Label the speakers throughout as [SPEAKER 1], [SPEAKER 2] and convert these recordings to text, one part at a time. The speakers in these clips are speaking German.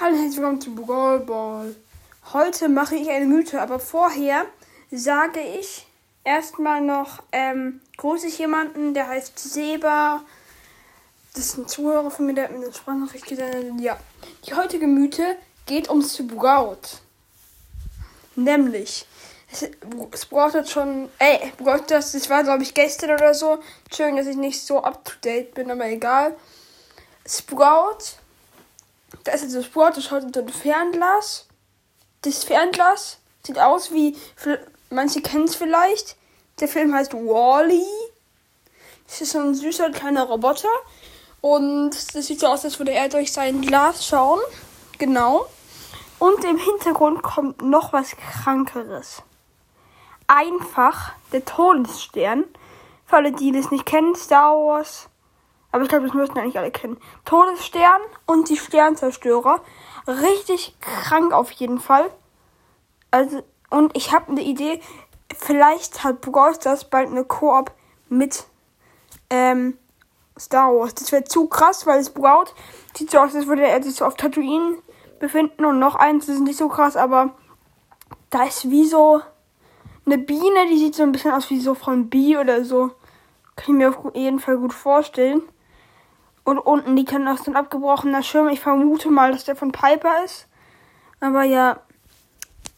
[SPEAKER 1] Hallo, herzlich willkommen zu Brawl Ball. Heute mache ich eine Mythe, aber vorher sage ich erstmal noch, ähm, grüße ich jemanden, der heißt Seba. Das ist ein Zuhörer von mir, der hat mir eine Sprachnachricht gesendet. Ja, die heutige Mythe geht ums Sprout. Nämlich, es, es braucht schon, ey, braucht das, das war glaube ich gestern oder so. Schön, dass ich nicht so up to date bin, aber egal. Sprout da ist jetzt das Sprout, das schaut unter dem Fernglas. Das Fernglas sieht aus wie, manche kennen es vielleicht. Der Film heißt Wally. -E. Das ist so ein süßer kleiner Roboter. Und das sieht so aus, als würde er durch sein Glas schauen. Genau. Und im Hintergrund kommt noch was Krankeres. Einfach der Todesstern. Für alle, die das nicht kennen, Star Wars aber ich glaube, das müssten eigentlich alle kennen. Todesstern und die Sternzerstörer. Richtig krank auf jeden Fall. Also, und ich habe eine Idee. Vielleicht hat Brawl Stars bald eine Koop mit ähm, Star Wars. Das wäre zu krass, weil es braut. Sieht so aus, als würde er sich so auf Tatooine befinden. Und noch eins, das ist nicht so krass, aber da ist wie so eine Biene, die sieht so ein bisschen aus wie so von Bee oder so. Kann ich mir auf jeden Fall gut vorstellen. Und unten liegt dann noch so ein abgebrochener Schirm. Ich vermute mal, dass der von Piper ist. Aber ja,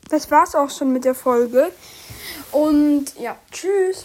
[SPEAKER 1] das war's auch schon mit der Folge. Und ja, tschüss.